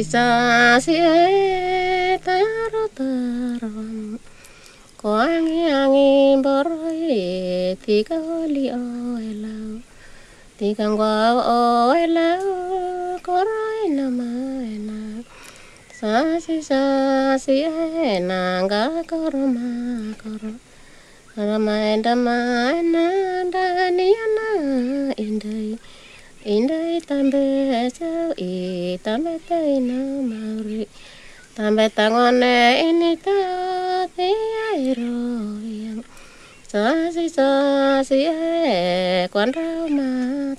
Si sa si e taro taro ko angi boroi tika li o elau tika ngwa o elau korai na maena sa si sa si e nanga koro. Ma koro Ramaenda maena daniana indai. Indai tambe sau i tambe Sambetangonne inita te airoyang Sasi sasi e quan rau ma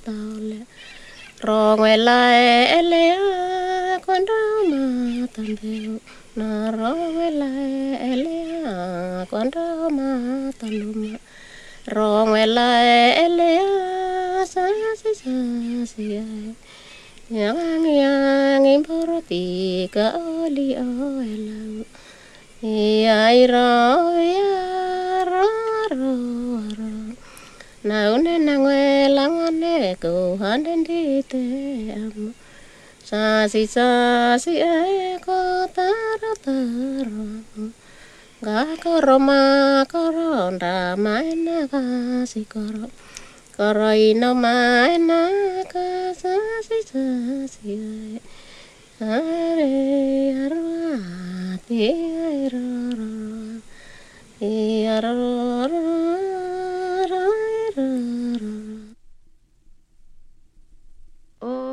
taule Rongue lae elea quan rau ma tambeu Na rongue lae elea quan rau ma taluma Rongue lae elea sasi sasi e. yang angin angin puruti oli oelang. Iya iro iya ro ro ro. Na une na ku handen di te sasi sasi e ko taro taro. Ga koro ma koro. Karai no mai na ka sa si sa si are arwa te ro ro. E ro ro ro ro ro oh